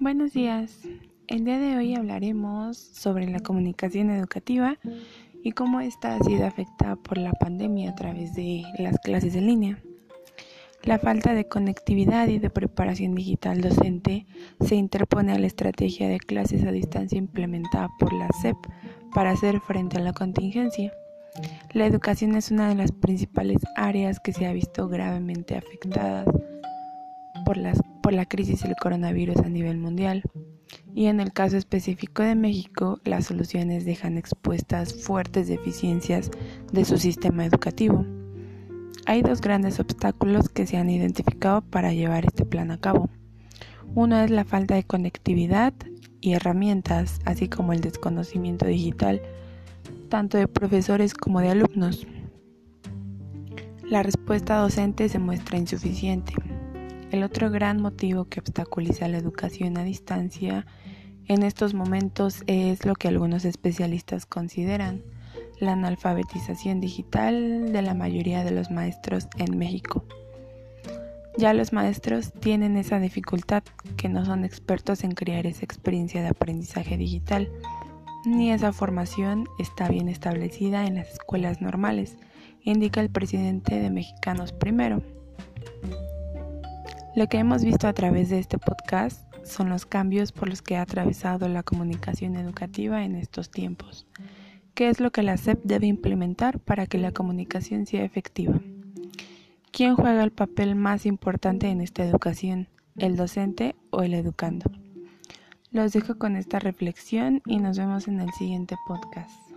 Buenos días. El día de hoy hablaremos sobre la comunicación educativa y cómo esta ha sido afectada por la pandemia a través de las clases en línea. La falta de conectividad y de preparación digital docente se interpone a la estrategia de clases a distancia implementada por la SEP para hacer frente a la contingencia. La educación es una de las principales áreas que se ha visto gravemente afectadas por, la crisis del coronavirus a nivel mundial. Y en el caso específico de México, las soluciones dejan expuestas fuertes deficiencias de su sistema educativo. Hay dos grandes obstáculos que se han identificado para llevar este plan a cabo. Uno es la falta de conectividad y herramientas, así como el desconocimiento digital, tanto de profesores como de alumnos. La respuesta docente se muestra insuficiente. El otro gran motivo que obstaculiza la educación a distancia en estos momentos es lo que algunos especialistas consideran la analfabetización digital de la mayoría de los maestros en México. Ya los maestros tienen esa dificultad que no son expertos en crear esa experiencia de aprendizaje digital, ni esa formación está bien establecida en las escuelas normales, indica el presidente de Mexicanos Primero. Lo que hemos visto a través de este podcast son los cambios por los que ha atravesado la comunicación educativa en estos tiempos. ¿Qué es lo que la SEP debe implementar para que la comunicación sea efectiva? ¿Quién juega el papel más importante en esta educación, el docente o el educando? Los dejo con esta reflexión y nos vemos en el siguiente podcast.